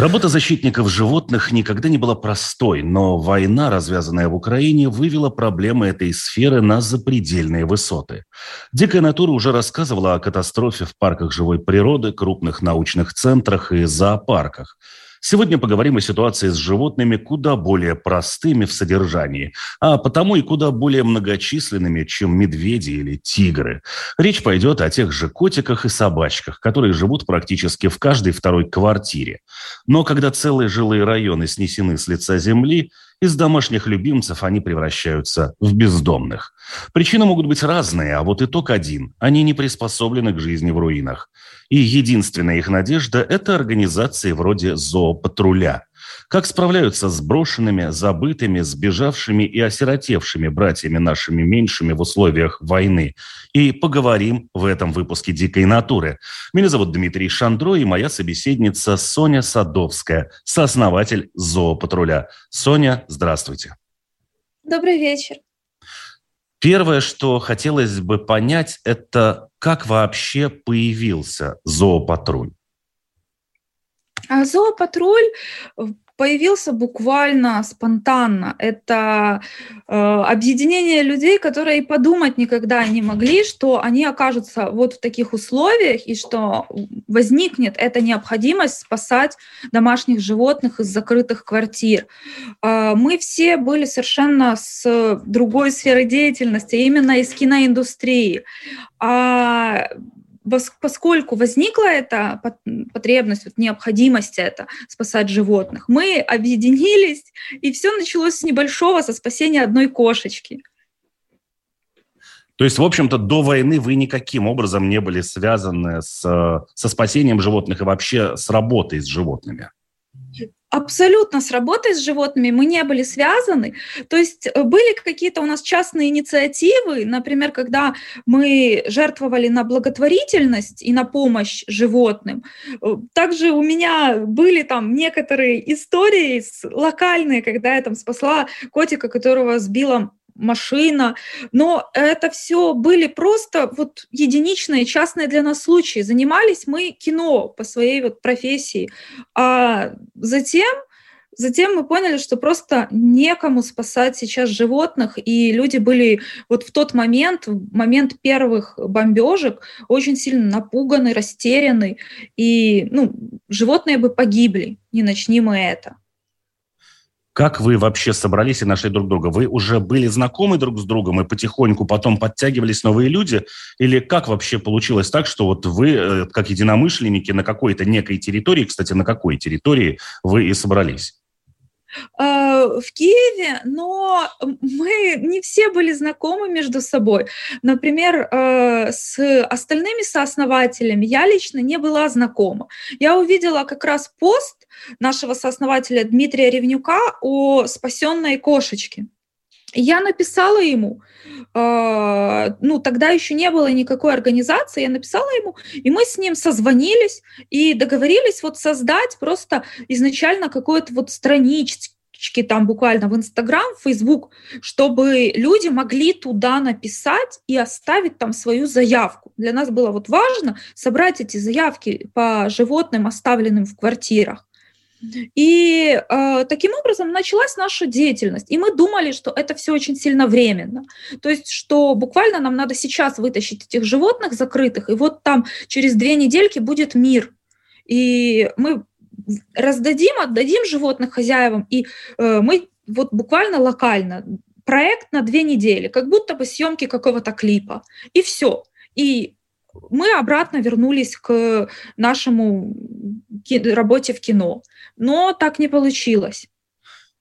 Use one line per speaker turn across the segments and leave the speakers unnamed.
Работа защитников животных никогда не была простой, но война, развязанная в Украине, вывела проблемы этой сферы на запредельные высоты. Дикая натура уже рассказывала о катастрофе в парках живой природы, крупных научных центрах и зоопарках – Сегодня поговорим о ситуации с животными куда более простыми в содержании, а потому и куда более многочисленными, чем медведи или тигры. Речь пойдет о тех же котиках и собачках, которые живут практически в каждой второй квартире. Но когда целые жилые районы снесены с лица земли, из домашних любимцев они превращаются в бездомных. Причины могут быть разные, а вот итог один. Они не приспособлены к жизни в руинах. И единственная их надежда – это организации вроде зоопатруля. Как справляются с брошенными, забытыми, сбежавшими и осиротевшими братьями нашими меньшими в условиях войны. И поговорим в этом выпуске «Дикой натуры». Меня зовут Дмитрий Шандро и моя собеседница Соня Садовская, сооснователь зоопатруля. Соня, здравствуйте.
Добрый вечер.
Первое, что хотелось бы понять, это как вообще появился зоопатруль?
А зоопатруль появился буквально спонтанно. Это э, объединение людей, которые подумать никогда не могли, что они окажутся вот в таких условиях и что возникнет эта необходимость спасать домашних животных из закрытых квартир. Э, мы все были совершенно с другой сферы деятельности, именно из киноиндустрии. А поскольку возникла эта потребность, вот необходимость это спасать животных, мы объединились, и все началось с небольшого, со спасения одной кошечки.
То есть, в общем-то, до войны вы никаким образом не были связаны с, со спасением животных и вообще с работой с животными?
Абсолютно с работой с животными мы не были связаны. То есть э, были какие-то у нас частные инициативы, например, когда мы жертвовали на благотворительность и на помощь животным. Э, также у меня были там некоторые истории локальные, когда я там спасла котика, которого сбила машина, но это все были просто вот единичные, частные для нас случаи. Занимались мы кино по своей вот профессии, а затем Затем мы поняли, что просто некому спасать сейчас животных, и люди были вот в тот момент, в момент первых бомбежек, очень сильно напуганы, растеряны, и ну, животные бы погибли, не начни мы это.
Как вы вообще собрались и нашли друг друга? Вы уже были знакомы друг с другом и потихоньку потом подтягивались новые люди? Или как вообще получилось так, что вот вы, э, как единомышленники, на какой-то некой территории, кстати, на какой территории вы и собрались?
Э, в Киеве, но мы не все были знакомы между собой. Например, э, с остальными сооснователями я лично не была знакома. Я увидела как раз пост нашего сооснователя Дмитрия Ревнюка о спасенной кошечке. Я написала ему, э, ну тогда еще не было никакой организации, я написала ему, и мы с ним созвонились и договорились вот создать просто изначально какой-то вот странички там буквально в Инстаграм, Фейсбук, чтобы люди могли туда написать и оставить там свою заявку. Для нас было вот важно собрать эти заявки по животным, оставленным в квартирах. И э, таким образом началась наша деятельность. И мы думали, что это все очень сильно временно. То есть, что буквально нам надо сейчас вытащить этих животных закрытых, и вот там через две недельки будет мир. И мы раздадим, отдадим животных хозяевам, и э, мы вот буквально локально проект на две недели, как будто бы съемки какого-то клипа, и все. И мы обратно вернулись к нашему работе в кино. Но так не получилось.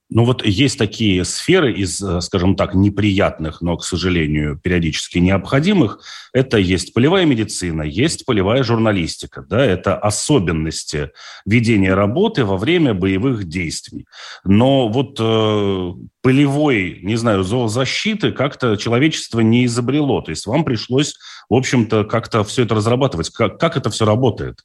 Ну вот есть такие сферы из, э, скажем так, неприятных, но, к сожалению, периодически необходимых. Это есть полевая медицина, есть полевая журналистика. Да, это особенности ведения работы во время боевых действий. Но вот э, полевой, не знаю, зоозащиты как-то человечество не изобрело. То есть вам пришлось, в общем-то, как-то все это разрабатывать. Как, как это все работает?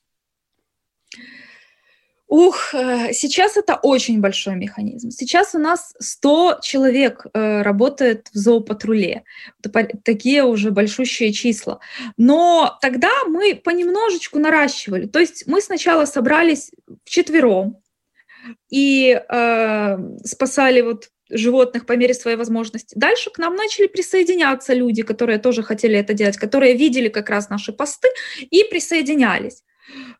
Ух, э, сейчас это очень большой механизм. Сейчас у нас 100 человек э, работает в зоопатруле. Такие уже большущие числа. Но тогда мы понемножечку наращивали. То есть мы сначала собрались вчетвером и э, спасали вот животных по мере своей возможности. Дальше к нам начали присоединяться люди, которые тоже хотели это делать, которые видели как раз наши посты и присоединялись.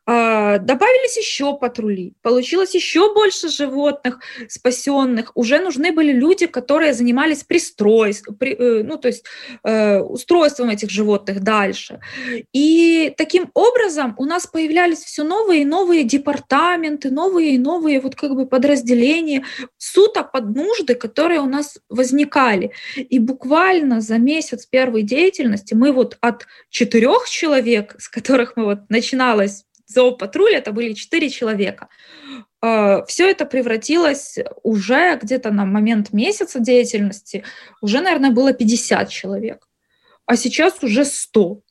А, добавились еще патрули, получилось еще больше животных спасенных. Уже нужны были люди, которые занимались пристройством, при, э, ну, то есть э, устройством этих животных дальше. И таким образом у нас появлялись все новые и новые департаменты, новые и новые вот как бы подразделения, суто под нужды, которые у нас возникали. И буквально за месяц первой деятельности мы вот от четырех человек, с которых мы вот начиналось зоопатруль, это были четыре человека. А, Все это превратилось уже где-то на момент месяца деятельности, уже, наверное, было 50 человек, а сейчас уже 100.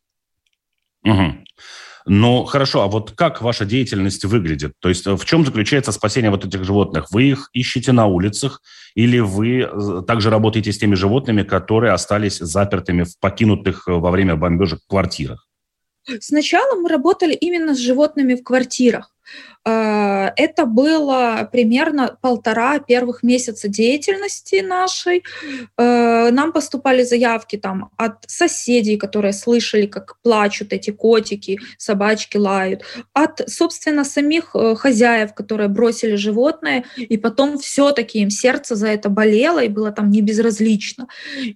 Угу. Ну, хорошо, а вот как ваша деятельность выглядит? То есть в чем заключается спасение вот этих животных? Вы их ищете на улицах или вы э, также работаете с теми животными, которые остались запертыми в покинутых во время бомбежек квартирах?
Сначала мы работали именно с животными в квартирах. А, это было примерно полтора первых месяца деятельности нашей. А, нам поступали заявки там от соседей, которые слышали, как плачут эти котики, собачки лают, от, собственно, самих э, хозяев, которые бросили животное, и потом все-таки им сердце за это болело, и было там не безразлично.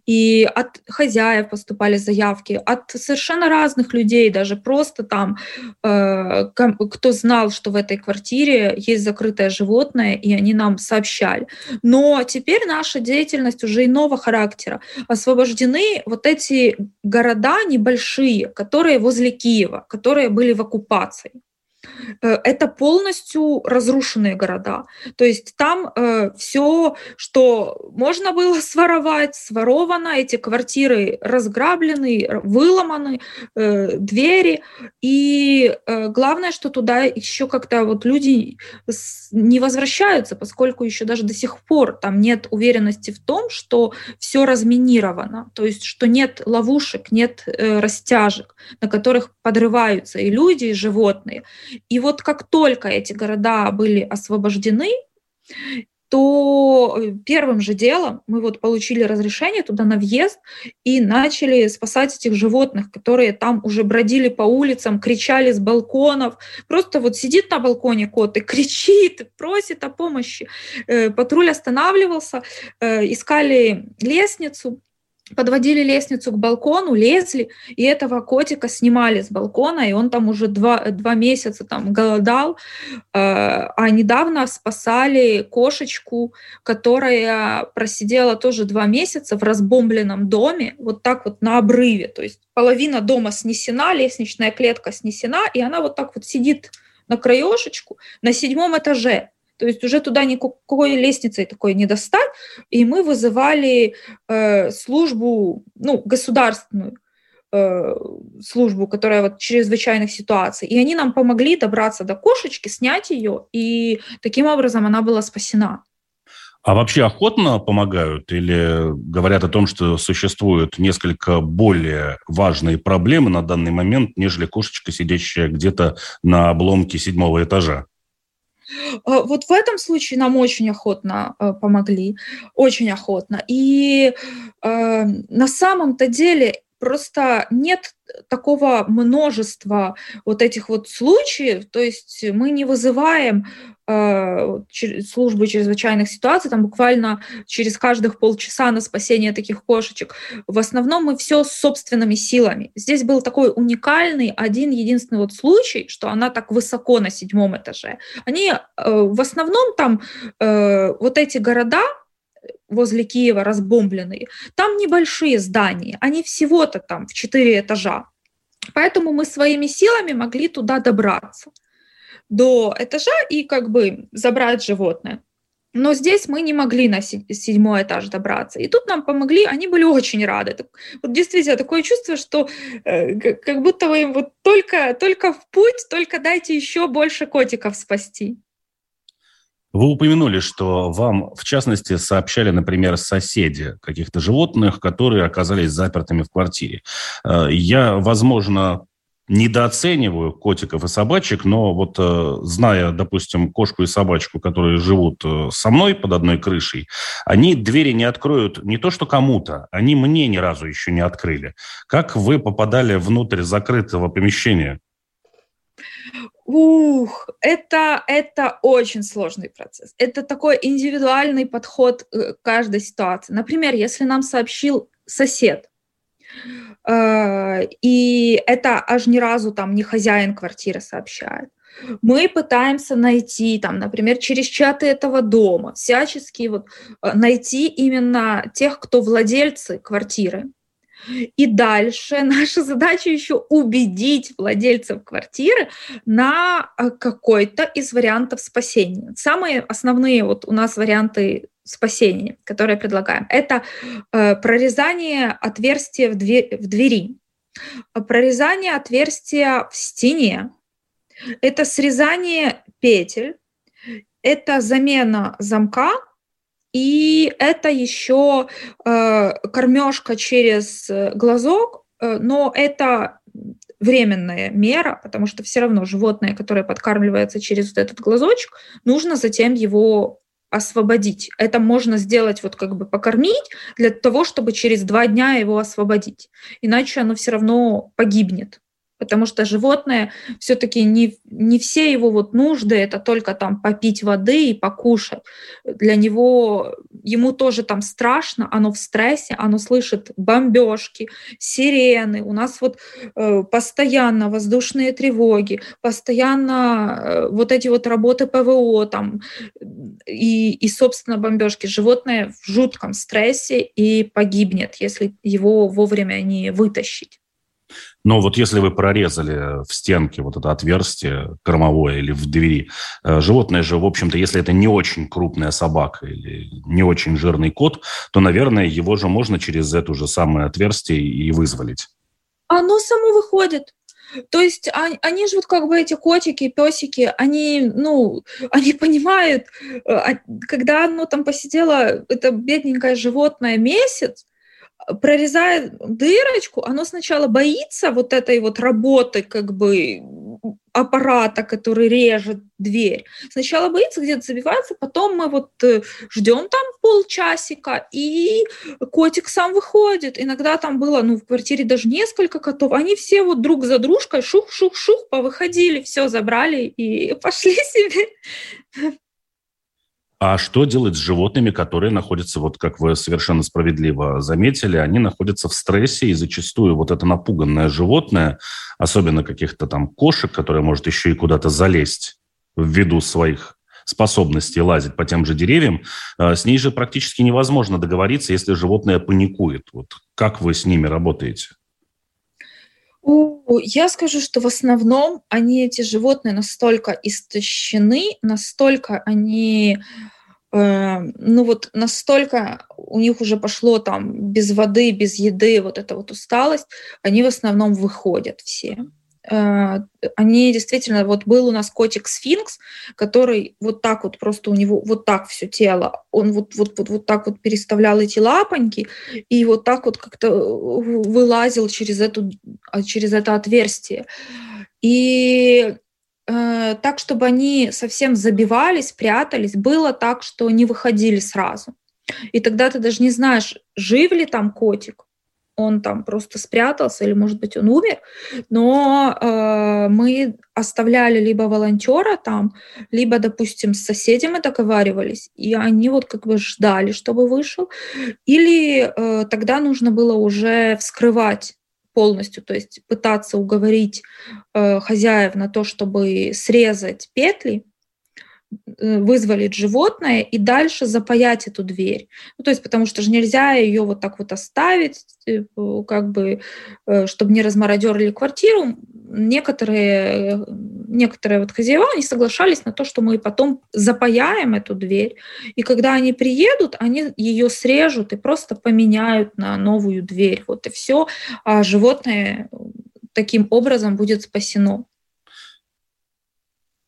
И от хозяев поступали заявки, от совершенно разных людей, даже просто там, э, кто знал, что в этой квартире есть закрытое животное, и они нам сообщали. Но теперь наша деятельность уже иного характера. Освобождены вот эти города небольшие, которые возле Киева, которые были в оккупации. Э, это полностью разрушенные города. То есть там э, все, что можно было своровать, своровано, эти квартиры разграблены, выломаны, э, двери. И э, главное, что туда еще как-то вот люди не возвращаются, поскольку еще даже до сих пор там нет уверенности в том, что все разминировано, то есть что нет ловушек, нет э, растяжек, на которых подрываются и люди, и животные. И вот как только эти города были освобождены, то первым же делом мы вот получили разрешение туда на въезд и начали спасать этих животных, которые там уже бродили по улицам, кричали с балконов. Просто вот сидит на балконе кот и кричит, просит о помощи. Э, патруль останавливался, э, искали лестницу, подводили лестницу к балкону, лезли, и этого котика снимали с балкона, и он там уже два, два месяца там голодал. Э, а недавно спасали кошечку, которая просидела тоже два месяца в разбомбленном доме, вот так вот на обрыве. То есть половина дома снесена, лестничная клетка снесена, и она вот так вот сидит на краешечку на седьмом этаже. То есть уже туда никакой лестницей такой не достать. И мы вызывали э, службу, ну, государственную э, службу, которая вот чрезвычайных ситуаций. И они нам помогли добраться до кошечки, снять ее, и таким образом она была спасена.
А вообще охотно помогают или говорят о том, что существуют несколько более важные проблемы на данный момент, нежели кошечка, сидящая где-то на обломке седьмого этажа?
А, вот в этом случае нам очень охотно э, помогли, очень охотно. И э, на самом-то деле просто нет такого множества вот этих вот случаев, то есть мы не вызываем э, службы чрезвычайных ситуаций, там буквально через каждых полчаса на спасение таких кошечек. В основном мы все с собственными силами. Здесь был такой уникальный один единственный вот случай, что она так высоко на седьмом этаже. Они э, в основном там э, вот эти города, возле Киева разбомбленные, там небольшие здания, они всего-то там в четыре этажа. Поэтому мы своими силами могли туда добраться до этажа и как бы забрать животное. Но здесь мы не могли на седьмой этаж добраться. И тут нам помогли, они были очень рады. Вот действительно такое чувство, что э, как будто вы им вот только, только в путь, только дайте еще больше котиков спасти.
Вы упомянули, что вам, в частности, сообщали, например, соседи каких-то животных, которые оказались запертыми в квартире. Э, я, возможно, недооцениваю котиков и собачек, но вот э, зная, допустим, кошку и собачку, которые живут э, со мной под одной крышей, они двери не откроют не то что кому-то, они мне ни разу еще не открыли. Как вы попадали внутрь закрытого помещения?
Ух, это, это очень сложный процесс. Это такой индивидуальный подход э, к каждой ситуации. Например, если нам сообщил сосед, э, и это аж ни разу там не хозяин квартиры сообщает, мы пытаемся найти, там, например, через чаты этого дома, всячески вот э, найти именно тех, кто владельцы квартиры, и дальше наша задача еще убедить владельцев квартиры на э, какой-то из вариантов спасения. Самые основные вот у нас варианты спасения, которые предлагаем, это э, прорезание отверстия в, двери, прорезание отверстия в стене, это срезание петель, это замена замка и это еще э, кормежка через э, глазок, э, но это временная мера, потому что все равно животное, которое подкармливается через вот этот глазочек, нужно затем его освободить. Это можно сделать вот как бы покормить для того, чтобы через два дня его освободить. Иначе оно все равно погибнет потому что животное все-таки не, не все его вот нужды это только там попить воды и покушать. Для него, ему тоже там страшно, оно в стрессе, оно слышит бомбежки, сирены. У нас вот э, постоянно воздушные тревоги, постоянно э, вот эти вот работы ПВО там и, и, собственно, бомбежки. Животное в жутком стрессе и погибнет, если его вовремя не вытащить.
Но вот если вы прорезали в стенке вот это отверстие кормовое или в двери, э, животное же, в общем-то, если это не очень крупная собака или не очень жирный кот, то, наверное, его же можно через это же самое отверстие и вызволить.
Оно само выходит. То есть они, они же вот как бы эти котики, песики, они, ну, они понимают, э, а, когда оно там посидело, это бедненькое животное месяц, прорезает дырочку, оно сначала боится вот этой вот работы как бы аппарата, который режет дверь. Сначала боится где-то забиваться, потом мы вот э, ждем там полчасика, и котик сам выходит. Иногда там было, ну, в квартире даже несколько котов. Они все вот друг за дружкой шух-шух-шух повыходили, все забрали и пошли себе
а что делать с животными, которые находятся, вот как вы совершенно справедливо заметили, они находятся в стрессе, и зачастую вот это напуганное животное, особенно каких-то там кошек, которые может еще и куда-то залезть ввиду своих способностей лазить по тем же деревьям, э, с ней же практически невозможно договориться, если животное паникует. Вот как вы с ними работаете?
Я скажу, что в основном они, эти животные, настолько истощены, настолько они, э, ну вот настолько у них уже пошло там без воды, без еды, вот эта вот усталость, они в основном выходят все. Э, они действительно, вот был у нас котик сфинкс, который вот так вот просто у него вот так все тело, он вот, вот, вот, вот так вот переставлял эти лапоньки и вот так вот как-то вылазил через, эту, а, через это отверстие. И э, так, чтобы они совсем забивались, прятались, было так, что не выходили сразу. И тогда ты даже не знаешь, жив ли там котик, он там просто спрятался или, может быть, он умер, но э, мы оставляли либо волонтера там, либо, допустим, с соседями договаривались, и они вот как бы ждали, чтобы вышел, или э, тогда нужно было уже вскрывать полностью, то есть пытаться уговорить э, хозяев на то, чтобы срезать петли, вызволить животное и дальше запаять эту дверь. Ну, то есть, потому что же нельзя ее вот так вот оставить, типа, как бы, э, чтобы не размародерили квартиру. Некоторые, некоторые вот хозяева, они соглашались на то, что мы потом запаяем эту дверь, и когда они приедут, они ее срежут и просто поменяют на новую дверь. Вот и все, а животное таким образом будет спасено.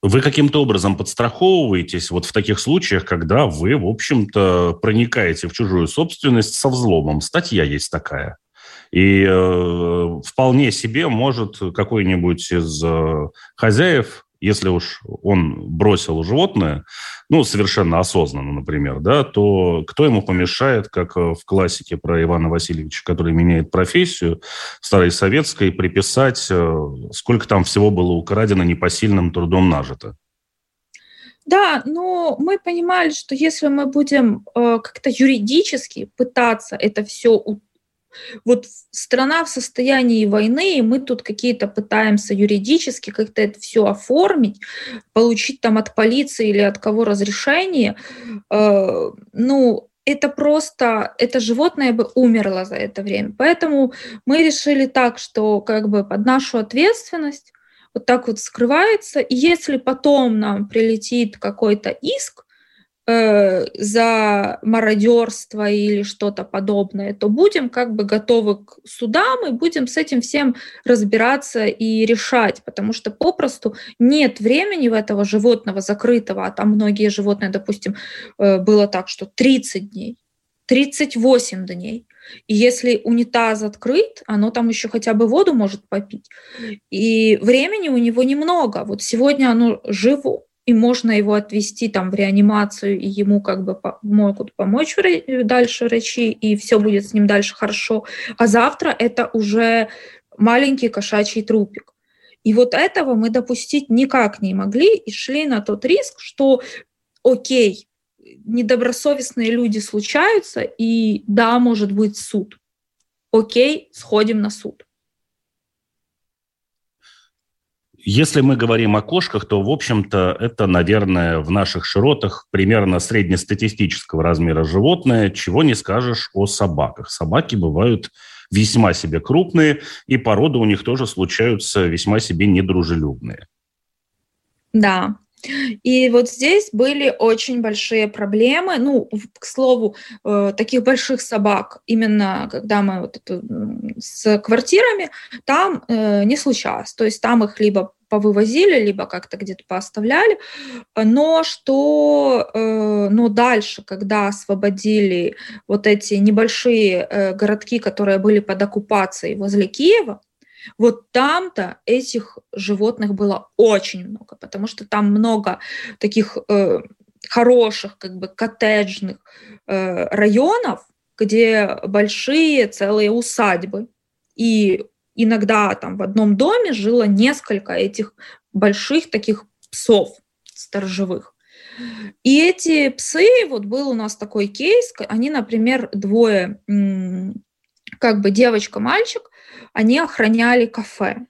Вы каким-то образом подстраховываетесь вот в таких случаях, когда вы, в общем-то, проникаете в чужую собственность со взломом. Статья есть такая. И э, вполне себе может какой-нибудь из э, хозяев если уж он бросил животное, ну, совершенно осознанно, например, да, то кто ему помешает, как э, в классике про Ивана Васильевича, который меняет профессию, старой советской, приписать, э, сколько там всего было украдено непосильным трудом нажито?
Да, но мы понимали, что если мы будем э, как-то юридически пытаться это все вот страна в состоянии войны, и мы тут какие-то пытаемся юридически как-то это все оформить, получить там от полиции или от кого разрешение. Э, ну, это просто, это животное бы умерло за это время. Поэтому мы решили так, что как бы под нашу ответственность вот так вот скрывается. И если потом нам прилетит какой-то иск, Э, за мародерство или что-то подобное, то будем как бы готовы к судам и будем с этим всем разбираться и решать, потому что попросту нет времени в этого животного закрытого, а там многие животные, допустим, э, было так, что 30 дней, 38 дней. И если унитаз открыт, оно там еще хотя бы воду может попить. И времени у него немного. Вот сегодня оно живо, и можно его отвести там в реанимацию, и ему как бы могут помочь дальше врачи, и все будет с ним дальше хорошо. А завтра это уже маленький кошачий трупик. И вот этого мы допустить никак не могли и шли на тот риск, что окей, недобросовестные люди случаются, и да, может быть суд. Окей, сходим на суд.
Если мы говорим о кошках, то, в общем-то, это, наверное, в наших широтах примерно среднестатистического размера животное, чего не скажешь о собаках. Собаки бывают весьма себе крупные, и породы у них тоже случаются весьма себе недружелюбные.
Да, и вот здесь были очень большие проблемы. Ну, к слову, э, таких больших собак, именно когда мы вот это, с квартирами, там э, не случалось. То есть там их либо повывозили, либо как-то где-то пооставляли. Но что, э, но дальше, когда освободили вот эти небольшие городки, которые были под оккупацией возле Киева, вот там-то этих животных было очень много, потому что там много таких э, хороших, как бы коттеджных э, районов, где большие целые усадьбы. И иногда там в одном доме жило несколько этих больших таких псов сторожевых. И эти псы, вот был у нас такой кейс, они, например, двое, как бы девочка-мальчик, они охраняли кафе.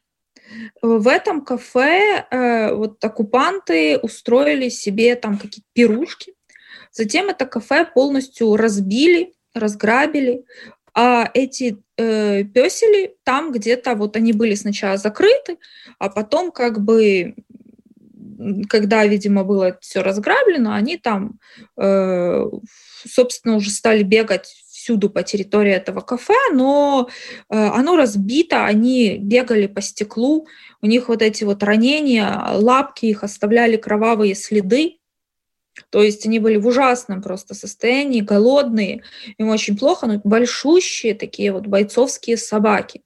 В этом кафе э, вот оккупанты устроили себе там какие-то пирушки. Затем это кафе полностью разбили, разграбили, а эти э, песели там где-то вот они были сначала закрыты, а потом как бы когда, видимо, было все разграблено, они там, э, собственно, уже стали бегать всюду по территории этого кафе, но э, оно разбито, они бегали по стеклу, у них вот эти вот ранения, лапки их оставляли кровавые следы, то есть они были в ужасном просто состоянии, голодные, им очень плохо, но большущие такие вот бойцовские собаки.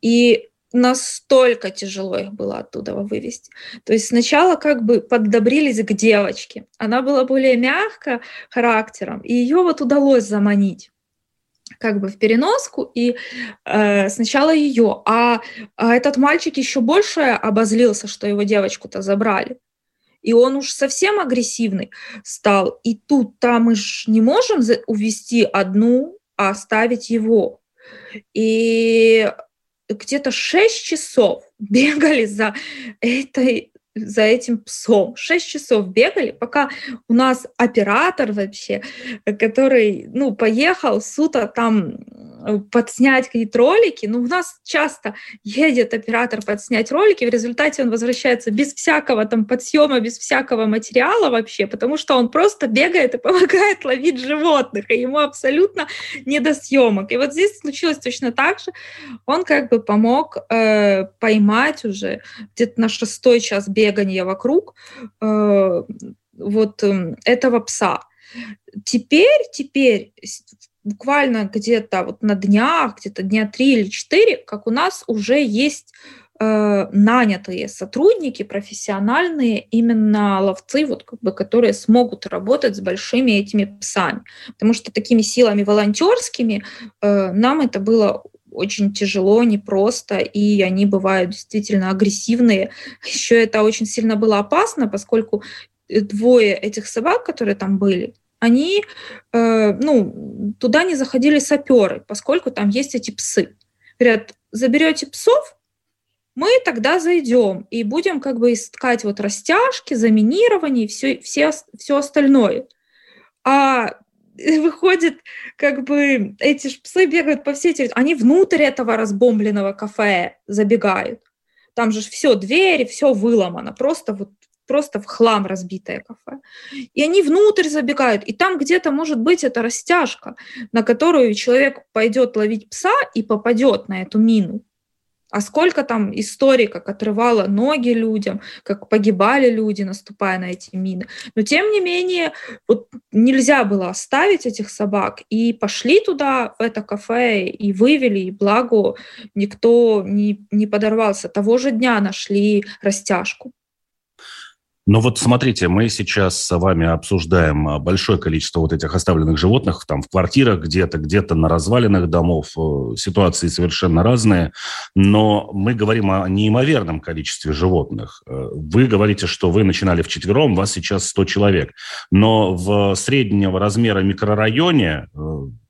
И настолько тяжело их было оттуда вывести. То есть сначала как бы поддобрились к девочке. Она была более мягко характером, и ее вот удалось заманить. Как бы в переноску, и э, сначала ее, а, а этот мальчик еще больше обозлился, что его девочку-то забрали. И он уж совсем агрессивный стал. И тут там мы ж не можем увести одну, а оставить его. И где-то 6 часов бегали за этой за этим псом. Шесть часов бегали, пока у нас оператор вообще, который, ну, поехал суто там Э, подснять какие-то ролики. Ну, у нас часто едет оператор подснять ролики, в результате он возвращается без всякого там подсъема, без всякого материала вообще, потому что он просто бегает и помогает ловить животных, и ему абсолютно не до съемок. И вот здесь случилось точно так же. Он как бы помог э, поймать уже где-то на шестой час бегания вокруг э, вот э, этого пса. Теперь, теперь буквально где-то вот на днях, где-то дня три или четыре, как у нас уже есть э, нанятые сотрудники, профессиональные именно ловцы, вот как бы, которые смогут работать с большими этими псами. Потому что такими силами волонтерскими э, нам это было очень тяжело, непросто, и они бывают действительно агрессивные. Еще это очень сильно было опасно, поскольку двое этих собак, которые там были, они, э, ну, туда не заходили саперы, поскольку там есть эти псы. Говорят, заберете псов, мы тогда зайдем и будем как бы искать вот растяжки, заминирование и все, все, все остальное. А выходит, как бы эти псы бегают по всей территории, они внутрь этого разбомбленного кафе забегают. Там же все, двери, все выломано, просто вот просто в хлам разбитое кафе. И они внутрь забегают, и там где-то может быть эта растяжка, на которую человек пойдет ловить пса и попадет на эту мину. А сколько там историй, как отрывало ноги людям, как погибали люди, наступая на эти мины. Но тем не менее, вот нельзя было оставить этих собак. И пошли туда, в это кафе, и вывели, и благо никто не, не подорвался. Того же дня нашли растяжку.
Но вот смотрите, мы сейчас с вами обсуждаем а, большое количество вот этих оставленных животных там в квартирах где-то, где-то на развалинах домов. Э, ситуации совершенно разные. Но мы говорим о неимоверном количестве животных. Э, вы говорите, что вы начинали вчетвером, вас сейчас 100 человек. Но в среднего размера микрорайоне э,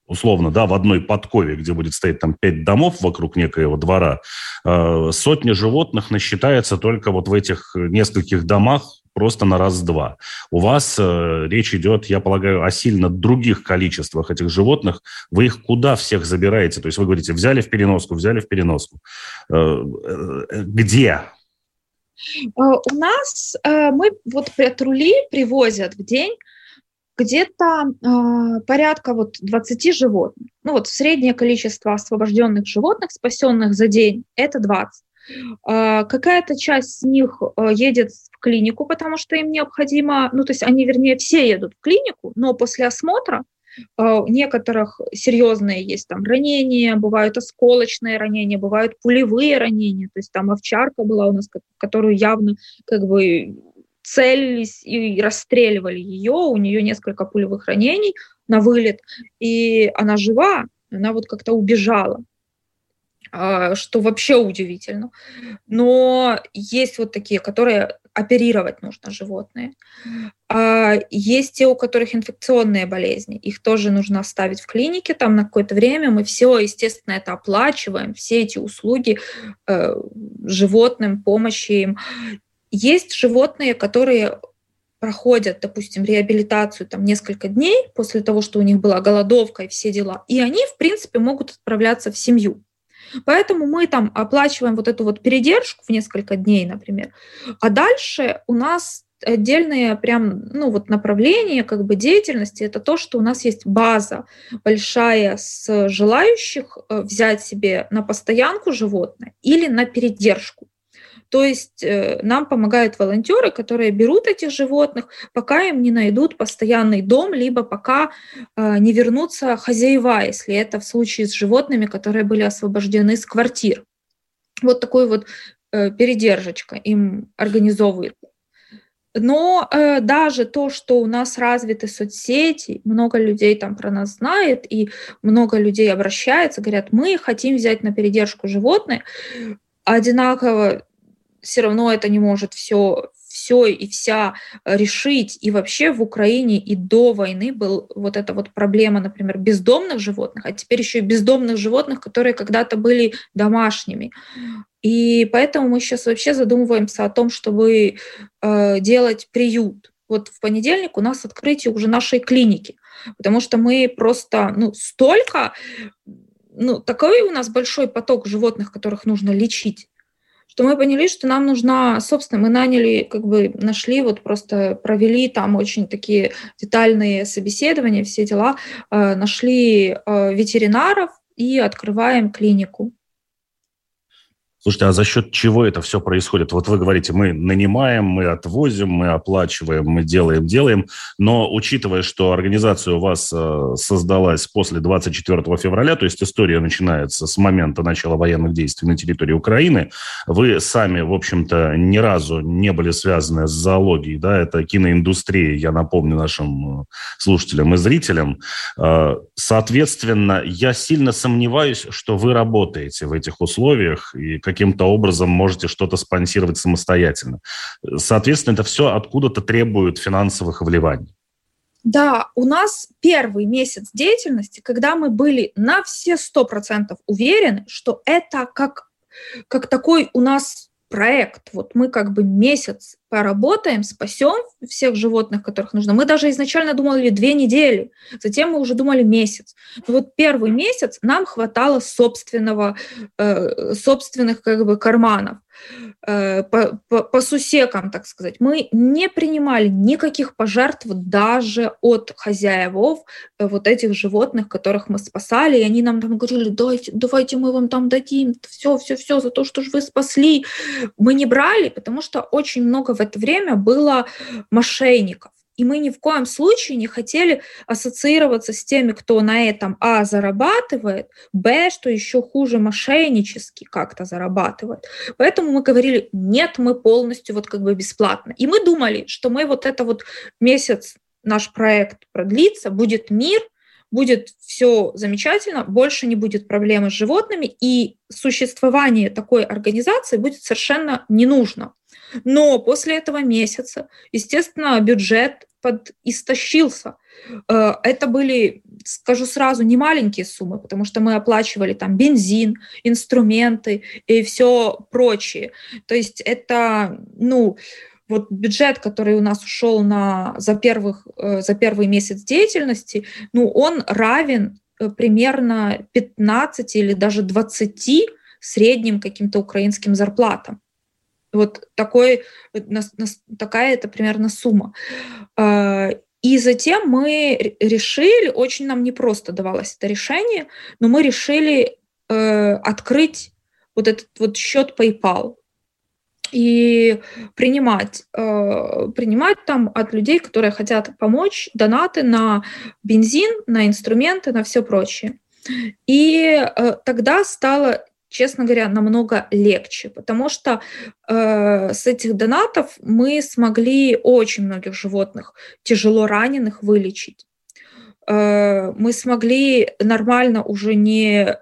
условно, да, в одной подкове, где будет стоять там пять домов вокруг некоего двора, сотня животных насчитается только вот в этих нескольких домах, просто на раз-два. У вас э, речь идет, я полагаю, о сильно других количествах этих животных. Вы их куда всех забираете? То есть вы говорите, взяли в переноску, взяли в переноску. Э, э, где?
Э, у нас э, мы вот патрули привозят в день где-то э, порядка вот 20 животных. Ну вот среднее количество освобожденных животных, спасенных за день, это 20. Э, какая-то часть с них э, едет клинику, потому что им необходимо, ну то есть они, вернее, все едут в клинику, но после осмотра э, у некоторых серьезные есть там ранения, бывают осколочные ранения, бывают пулевые ранения, то есть там овчарка была у нас, которую явно как бы целились и расстреливали ее, у нее несколько пулевых ранений на вылет, и она жива, она вот как-то убежала. А, что вообще удивительно. Но есть вот такие, которые оперировать нужно животные. А есть те, у которых инфекционные болезни. Их тоже нужно оставить в клинике там на какое-то время. Мы все, естественно, это оплачиваем, все эти услуги э, животным, помощи им. Есть животные, которые проходят, допустим, реабилитацию там несколько дней после того, что у них была голодовка и все дела, и они, в принципе, могут отправляться в семью. Поэтому мы там оплачиваем вот эту вот передержку в несколько дней, например. А дальше у нас отдельные прям, ну вот направления как бы деятельности, это то, что у нас есть база большая с желающих э, взять себе на постоянку животное или на передержку. То есть э, нам помогают волонтеры, которые берут этих животных, пока им не найдут постоянный дом, либо пока э, не вернутся хозяева, если это в случае с животными, которые были освобождены с квартир. Вот такой вот э, передержечка им организовывает. Но э, даже то, что у нас развиты соцсети, много людей там про нас знает, и много людей обращается, говорят, мы хотим взять на передержку животные, одинаково все равно это не может все все и вся решить. И вообще в Украине и до войны был вот эта вот проблема, например, бездомных животных, а теперь еще и бездомных животных, которые когда-то были домашними. И поэтому мы сейчас вообще задумываемся о том, чтобы э, делать приют. Вот в понедельник у нас открытие уже нашей клиники, потому что мы просто ну, столько, ну, такой у нас большой поток животных, которых нужно лечить, что мы поняли, что нам нужна, собственно, мы наняли, как бы нашли, вот просто провели там очень такие детальные собеседования, все дела, э, нашли э, ветеринаров и открываем клинику.
Слушайте, а за счет чего это все происходит? Вот вы говорите, мы нанимаем, мы отвозим, мы оплачиваем, мы делаем, делаем, но учитывая, что организация у вас э, создалась после 24 февраля, то есть история начинается с момента начала военных действий на территории Украины, вы сами, в общем-то, ни разу не были связаны с зоологией, да, это киноиндустрия, я напомню нашим э, слушателям и зрителям. Э, соответственно, я сильно сомневаюсь, что вы работаете в этих условиях и каким-то образом можете что-то спонсировать самостоятельно. Соответственно, это все откуда-то требует финансовых вливаний.
Да, у нас первый месяц деятельности, когда мы были на все сто процентов уверены, что это как, как такой у нас проект. Вот мы как бы месяц поработаем, спасем всех животных, которых нужно. Мы даже изначально думали две недели, затем мы уже думали месяц. Но вот первый месяц нам хватало собственного, э, собственных как бы карманов. Э, по, по, по сусекам, так сказать. Мы не принимали никаких пожертв даже от хозяевов э, вот этих животных, которых мы спасали, и они нам там говорили, давайте, давайте мы вам там дадим все, все, все за то, что же вы спасли. Мы не брали, потому что очень много в это время было мошенников. И мы ни в коем случае не хотели ассоциироваться с теми, кто на этом А зарабатывает, Б, что еще хуже, мошеннически как-то зарабатывает. Поэтому мы говорили, нет, мы полностью вот как бы бесплатно. И мы думали, что мы вот это вот месяц наш проект продлится, будет мир, будет все замечательно, больше не будет проблемы с животными, и существование такой организации будет совершенно не нужно. Но после этого месяца, естественно, бюджет подистощился. Э, это были, скажу сразу, не маленькие суммы, потому что мы оплачивали там бензин, инструменты и все прочее. То есть это, ну, вот бюджет, который у нас ушел на, за, первых, э, за первый месяц деятельности, ну, он равен э, примерно 15 или даже 20 средним каким-то украинским зарплатам. Вот такой, такая это примерно сумма. А, и затем мы решили, очень нам непросто давалось это решение, но мы решили э, открыть вот этот вот счет PayPal и принимать, э, принимать там от людей, которые хотят помочь, донаты на бензин, на инструменты, на все прочее. И э, тогда стало честно говоря, намного легче, потому что э, с этих донатов мы смогли очень многих животных, тяжело раненых, вылечить. Э, мы смогли нормально уже не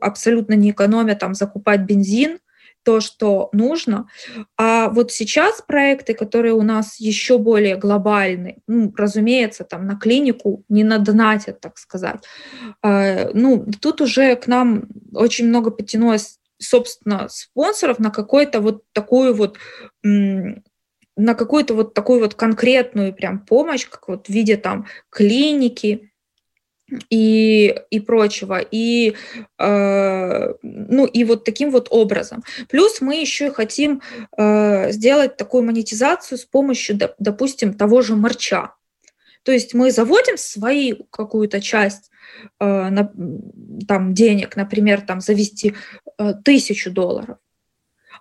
абсолютно не экономя там закупать бензин, то, что нужно. А вот сейчас проекты, которые у нас еще более глобальны, ну, разумеется, там на клинику не надонатят, так сказать. А, ну, тут уже к нам очень много потянулось, собственно, спонсоров на какой-то вот такую вот на какую-то вот такую вот конкретную прям помощь, как вот в виде там клиники, и, и прочего. И, э, ну, и вот таким вот образом. Плюс мы еще хотим э, сделать такую монетизацию с помощью, допустим, того же марча. То есть мы заводим свою какую-то часть э, на, там, денег, например, там, завести э, тысячу долларов.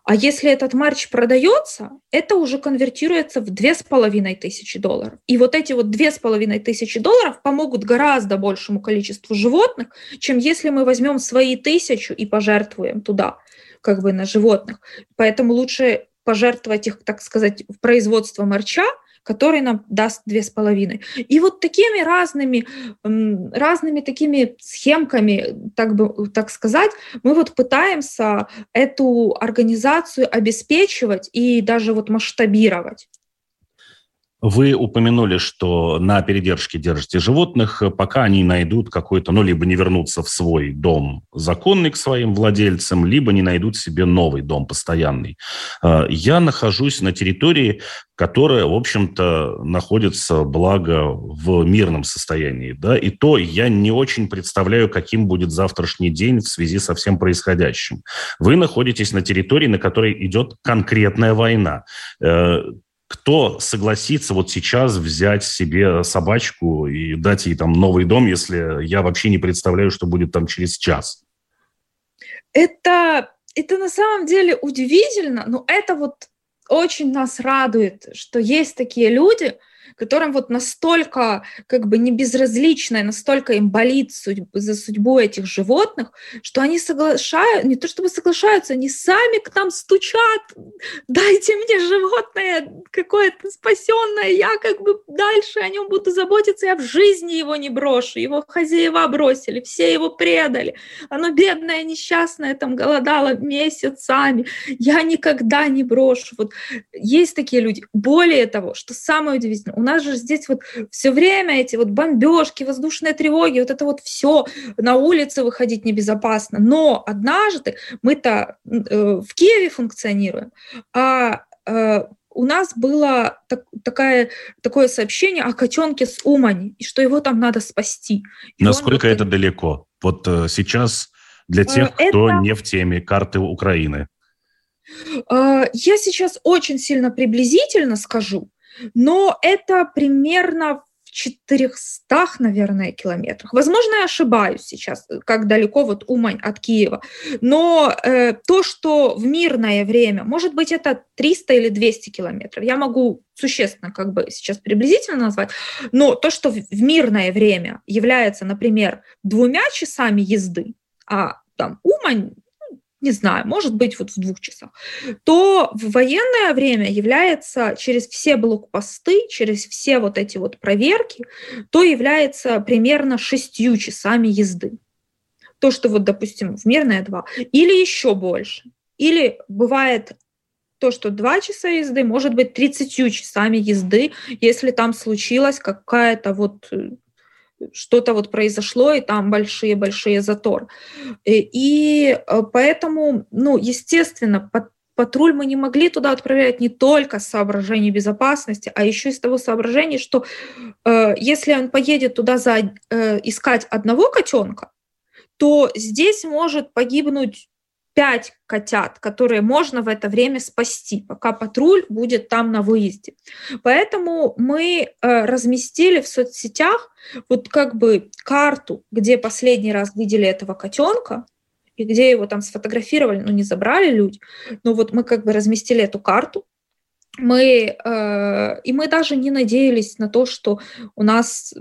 А если этот марч продается, это уже конвертируется в две с половиной тысячи долларов. И вот эти вот две с половиной тысячи долларов помогут гораздо большему количеству животных, чем если мы возьмем свои тысячу и пожертвуем туда, как бы на животных. Поэтому лучше пожертвовать их, так сказать, в производство морча, который нам даст две с половиной. И вот такими разными, разными такими схемками, так, бы, так сказать, мы вот пытаемся эту организацию обеспечивать и даже вот масштабировать.
Вы упомянули, что на передержке держите животных, пока они найдут какой-то, ну, либо не вернутся в свой дом законный к своим владельцам, либо не найдут себе новый дом постоянный. А, я нахожусь на территории, которая, в общем-то, находится, благо, в мирном состоянии. Да? И то я не очень представляю, каким будет завтрашний день в связи со всем происходящим. Вы находитесь на территории, на которой идет конкретная война э, кто согласится вот сейчас взять себе собачку и дать ей там новый дом, если я вообще не представляю, что будет там через час?
Это, это на самом деле удивительно, но это вот очень нас радует, что есть такие люди, которым вот настолько как бы не безразлично, настолько им болит судьб, за судьбу этих животных, что они соглашают, не то чтобы соглашаются, они сами к нам стучат, дайте мне животное какое-то спасенное, я как бы дальше о нем буду заботиться, я в жизни его не брошу, его хозяева бросили, все его предали, оно бедное, несчастное, там голодало месяцами, я никогда не брошу. Вот есть такие люди. Более того, что самое удивительное, у нас же здесь вот все время эти вот бомбежки, воздушные тревоги, вот это вот все, на улице выходить небезопасно. Но однажды мы-то э, в Киеве функционируем, а э, у нас было так, такая, такое сообщение о котенке с Умани, и что его там надо спасти.
И Насколько он... это далеко? Вот э, сейчас для тех, это... кто не в теме карты Украины.
Э, я сейчас очень сильно приблизительно скажу, но это примерно в 400, наверное, километрах. Возможно, я ошибаюсь сейчас, как далеко вот Умань от Киева. Но э, то, что в мирное время, может быть, это 300 или 200 километров, я могу существенно как бы сейчас приблизительно назвать, но то, что в мирное время является, например, двумя часами езды, а там Умань не знаю, может быть, вот в двух часах, то в военное время является через все блокпосты, через все вот эти вот проверки, то является примерно шестью часами езды. То, что вот, допустим, в мирное два, или еще больше. Или бывает то, что два часа езды, может быть, 30 часами езды, если там случилась какая-то вот э, что-то вот произошло, и там большие-большие затор. Э, и э, поэтому, ну, естественно, патруль мы не могли туда отправлять не только с соображений безопасности, а еще из того соображения, что э, если он поедет туда за, э, искать одного котенка, то здесь может погибнуть пять котят, которые можно в это время спасти, пока патруль будет там на выезде. Поэтому мы э, разместили в соцсетях вот как бы карту, где последний раз видели этого котенка, и где его там сфотографировали, ну не забрали люди, но вот мы как бы разместили эту карту, мы, э, и мы даже не надеялись на то, что у нас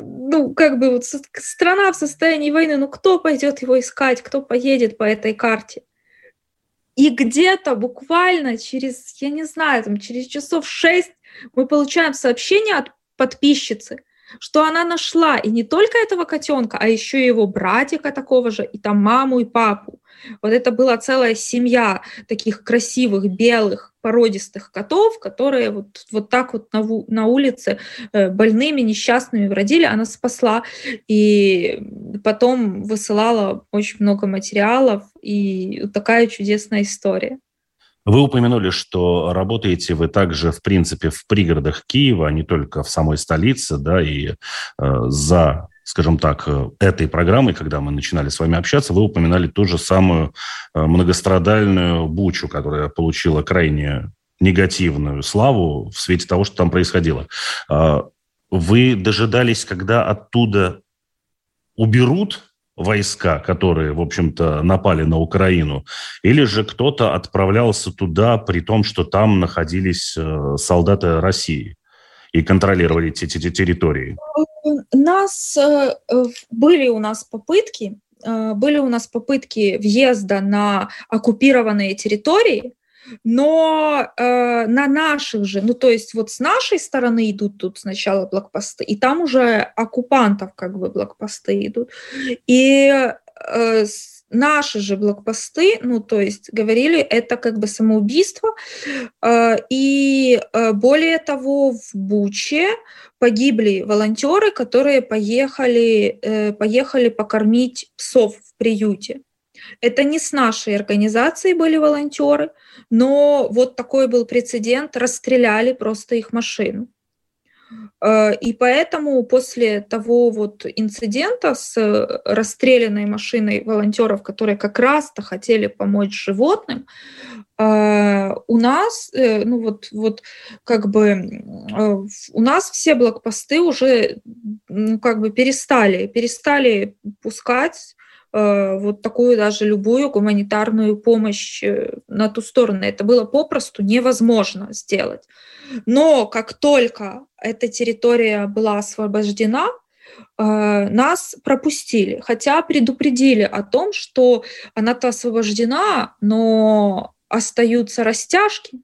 ну, как бы вот страна в состоянии войны, ну кто пойдет его искать, кто поедет по этой карте? И где-то буквально через, я не знаю, там, через часов шесть мы получаем сообщение от подписчицы, что она нашла и не только этого котенка, а еще и его братика такого же, и там маму и папу. Вот это была целая семья таких красивых, белых, породистых котов, которые вот, вот так вот на, на улице э, больными, несчастными бродили. Она спасла и потом высылала очень много материалов. И такая чудесная история.
Вы упомянули, что работаете вы также, в принципе, в пригородах Киева, а не только в самой столице, да, и э, за скажем так, э, этой программой, когда мы начинали с вами общаться, вы упоминали ту же самую э, многострадальную Бучу, которая получила крайне негативную славу в свете того, что там происходило. А, вы дожидались, когда оттуда уберут войска, которые, в общем-то, напали на Украину, или же кто-то отправлялся туда, при том, что там находились э, солдаты России и контролировали эти, эти территории?
Нас э, были у нас попытки, э, были у нас попытки въезда на оккупированные территории, но э, на наших же, ну то есть вот с нашей стороны идут тут сначала блокпосты, и там уже оккупантов как бы блокпосты идут. И э, наши же блокпосты, ну то есть говорили, это как бы самоубийство. Э, и э, более того, в Буче погибли волонтеры, которые поехали, э, поехали покормить псов в приюте. Это не с нашей организацией были волонтеры, но вот такой был прецедент, расстреляли просто их машину. Э, и поэтому после того вот инцидента с расстрелянной машиной волонтеров, которые как раз-то хотели помочь животным, э, у нас, э, ну вот, вот как бы у нас все блокпосты уже ну, как бы перестали, перестали пускать Э, вот такую даже любую гуманитарную помощь э, на ту сторону. Это было попросту невозможно сделать. Но как только эта территория была освобождена, э, нас пропустили, хотя предупредили о том, что она-то освобождена, но остаются растяжки.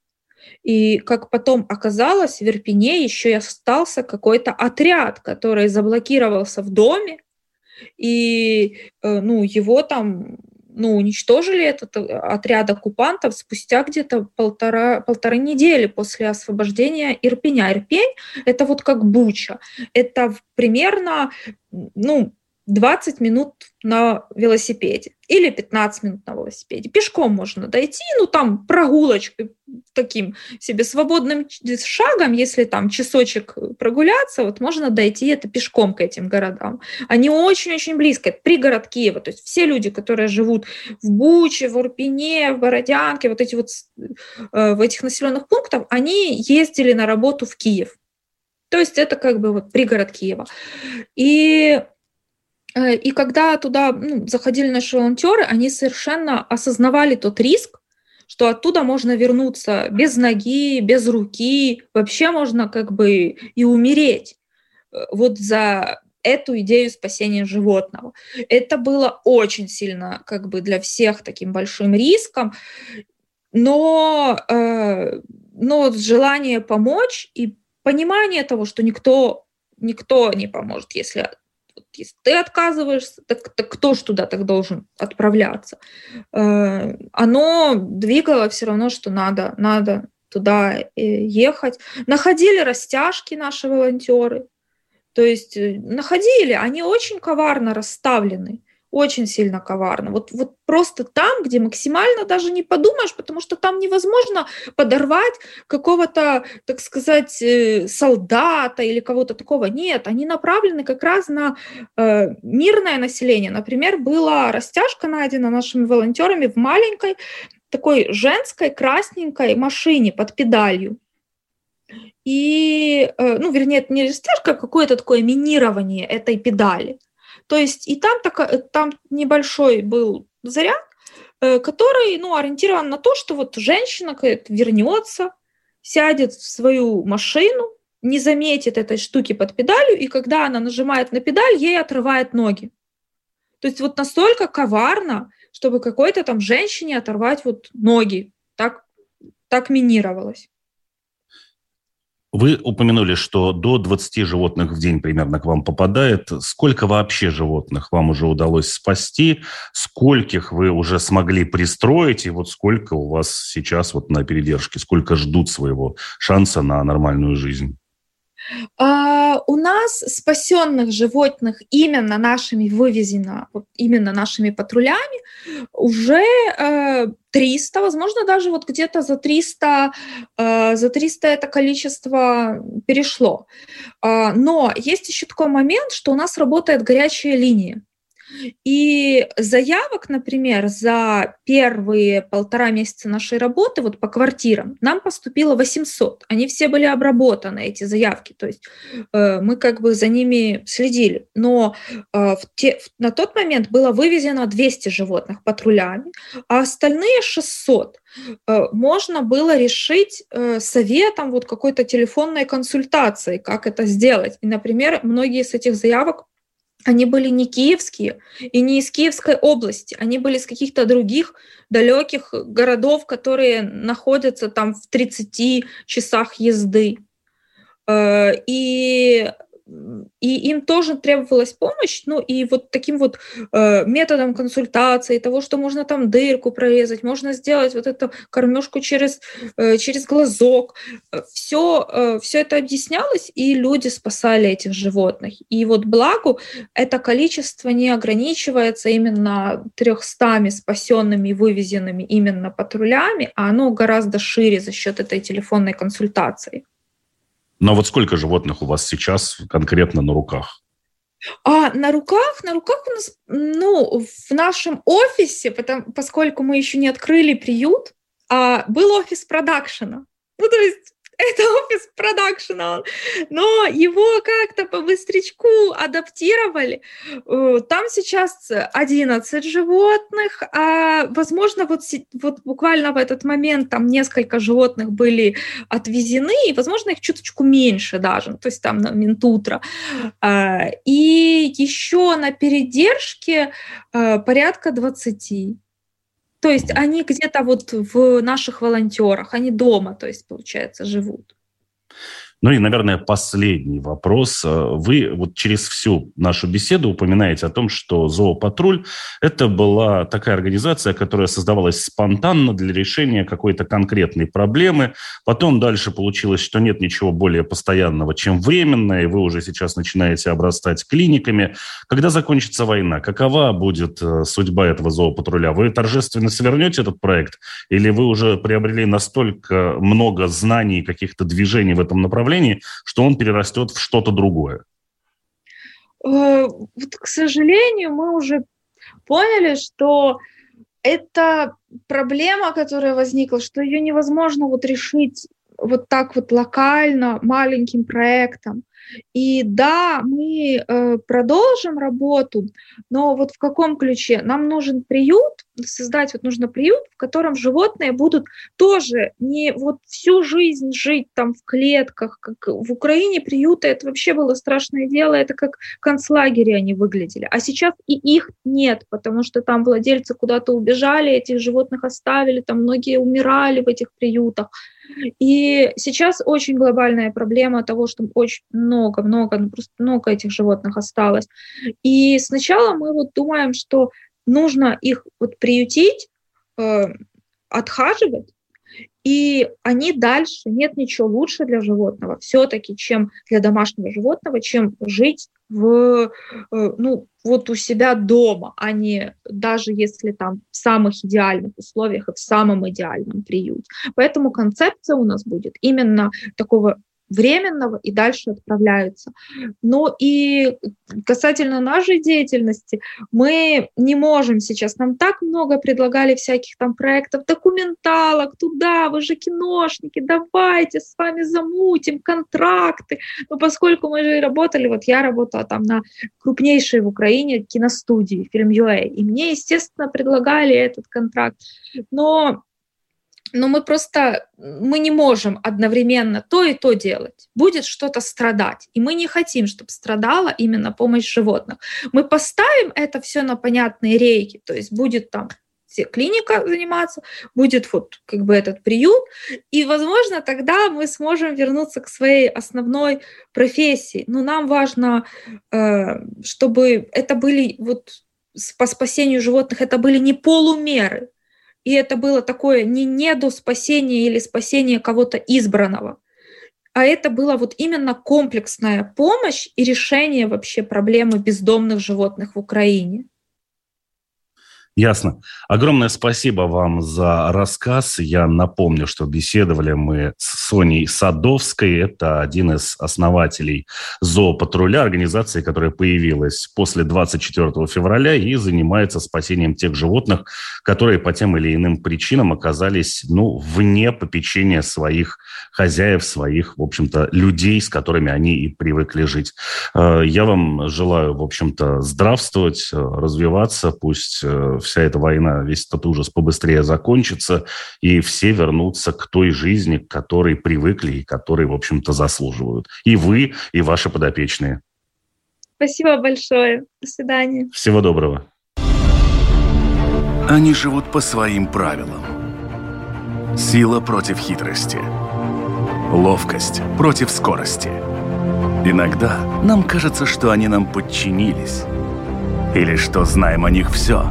И как потом оказалось, в Верпине еще и остался какой-то отряд, который заблокировался в доме, и э, ну, его там ну, уничтожили этот э, отряд оккупантов спустя где-то полтора, полторы недели после освобождения Ирпеня. Ирпень — это вот как Буча. Это примерно, ну, 20 минут на велосипеде или 15 минут на велосипеде. Пешком можно дойти, ну там прогулочкой, таким себе свободным шагом, если там часочек прогуляться, вот можно дойти это пешком к этим городам. Они очень-очень близко, это пригород Киева, то есть все люди, которые живут в Буче, в Урпине, в Бородянке, вот эти вот э, в этих населенных пунктах, они ездили на работу в Киев. То есть это как бы вот пригород Киева. И и когда туда ну, заходили наши волонтеры, они совершенно осознавали тот риск, что оттуда можно вернуться без ноги, без руки, вообще можно как бы и умереть э, вот за эту идею спасения животного. Это было очень сильно как бы для всех таким большим риском, но, э, но желание помочь и понимание того, что никто, никто не поможет, если если ты отказываешься, так, так кто ж туда так должен отправляться? Э, оно двигало все равно, что надо, надо туда э, ехать. Находили растяжки наши волонтеры, то есть э, находили, они очень коварно расставлены очень сильно коварно. Вот, вот просто там, где максимально даже не подумаешь, потому что там невозможно подорвать какого-то, так сказать, э, солдата или кого-то такого. Нет, они направлены как раз на э, мирное население. Например, была растяжка найдена нашими волонтерами в маленькой такой женской красненькой машине под педалью. И, э, ну, вернее, это не растяжка, а какое-то такое минирование этой педали. То есть и там, так, э, там небольшой был заряд, э, который ну, ориентирован на то, что вот женщина вернется, сядет в свою машину, не заметит этой штуки под педалью, и когда она нажимает на педаль, ей отрывает ноги. То есть вот настолько коварно, чтобы какой-то там женщине оторвать вот ноги. Так, так минировалось.
Вы упомянули, что до 20 животных в день примерно к вам попадает. Сколько вообще животных вам уже удалось спасти? Скольких вы уже смогли пристроить? И вот сколько у вас сейчас вот на передержке? Сколько ждут своего шанса на нормальную жизнь?
А, у нас спасенных животных именно нашими вывезено, именно нашими патрулями уже э, 300, возможно, даже вот где-то за 300, э, за 300 это количество перешло. Э, но есть еще такой момент, что у нас работает горячая линия. И заявок, например, за первые полтора месяца нашей работы вот по квартирам нам поступило 800. Они все были обработаны, эти заявки. То есть э, мы как бы за ними следили. Но э, в те, в, на тот момент было вывезено 200 животных патрулями, а остальные 600 э, можно было решить э, советом вот какой-то телефонной консультации, как это сделать. И, например, многие из этих заявок они были не киевские и не из Киевской области, они были из каких-то других далеких городов, которые находятся там в 30 часах езды. Э, и и им тоже требовалась помощь, ну и вот таким вот э, методом консультации, того, что можно там дырку прорезать, можно сделать вот эту кормежку через, э, через глазок, все, э, все это объяснялось, и люди спасали этих животных. И вот благу это количество не ограничивается именно 300 спасенными и вывезенными именно патрулями, а оно гораздо шире за счет этой телефонной консультации.
Но вот сколько животных у вас сейчас конкретно на руках?
А на руках, на руках у нас, ну, в нашем офисе, потому, поскольку мы еще не открыли приют, а, был офис продакшена. Ну, то есть это офис продакшена, но его как-то по быстрячку адаптировали. Э, там сейчас 11 животных, а возможно, вот, вот буквально в этот момент там несколько животных были отвезены, и, возможно, их чуточку меньше даже, то есть там на Минтутра. А, и еще на передержке э, порядка 20. То есть они где-то вот в наших волонтерах, они дома, то есть, получается, живут.
Ну и, наверное, последний вопрос. Э, вы вот через всю нашу беседу упоминаете о том, что «Зоопатруль» – это была такая организация, которая создавалась спонтанно для решения какой-то конкретной проблемы. Потом дальше получилось, что нет ничего более постоянного, чем временное, и вы уже сейчас начинаете обрастать клиниками. Когда закончится война, какова будет э, судьба этого «Зоопатруля»? Вы торжественно свернете этот проект или вы уже приобрели настолько много знаний, каких-то движений в этом направлении, направлении, что он перерастет в что-то другое?
Э, вот, к сожалению, мы уже поняли, что это проблема, которая возникла, что ее невозможно вот решить вот так вот локально, маленьким проектом. И да, мы э, продолжим работу, но вот в каком ключе? Нам нужен приют, создать вот нужно приют, в котором животные будут тоже не вот всю жизнь жить там в клетках, как в Украине приюты, это вообще было страшное дело, это как концлагеря они выглядели. А сейчас и их нет, потому что там владельцы куда-то убежали, этих животных оставили, там многие умирали в этих приютах. И сейчас очень глобальная проблема того, что очень много-много, ну просто много этих животных осталось. И сначала мы вот думаем, что нужно их вот приютить, э, отхаживать, и они дальше, нет ничего лучше для животного все-таки, чем для домашнего животного, чем жить в, э, ну, вот у себя дома, а не даже если там в самых идеальных условиях и в самом идеальном приюте. Поэтому концепция у нас будет именно такого временного и дальше отправляются. Но и касательно нашей деятельности, мы не можем сейчас, нам так много предлагали всяких там проектов, документалок, туда, вы же киношники, давайте с вами замутим контракты. Но поскольку мы же работали, вот я работала там на крупнейшей в Украине киностудии, фильм UA, и мне, естественно, предлагали этот контракт. Но но мы просто, мы не можем одновременно то и то делать. Будет что-то страдать. И мы не хотим, чтобы страдала именно помощь животных. Мы поставим это все на понятные рейки, то есть будет там клиника заниматься, будет вот как бы этот приют, и, возможно, тогда мы сможем вернуться к своей основной профессии. Но нам важно, э, чтобы это были вот по спасению животных, это были не полумеры, и это было такое не недо спасение или спасение кого-то избранного, а это была вот именно комплексная помощь и решение вообще проблемы бездомных животных в Украине.
Ясно. Огромное спасибо вам за рассказ. Я напомню, что беседовали мы с Соней Садовской. Это один из основателей зоопатруля, организации, которая появилась после 24 февраля и занимается спасением тех животных, которые по тем или иным причинам оказались ну, вне попечения своих хозяев, своих, в общем-то, людей, с которыми они и привыкли жить. Э, я вам желаю, в общем-то, здравствовать, э, развиваться. Пусть э, вся эта война, весь этот ужас побыстрее закончится, и все вернутся к той жизни, к которой привыкли и которой, в общем-то, заслуживают. И вы, и ваши подопечные.
Спасибо большое. До свидания.
Всего доброго.
Они живут по своим правилам. Сила против хитрости. Ловкость против скорости. Иногда нам кажется, что они нам подчинились. Или что знаем о них все.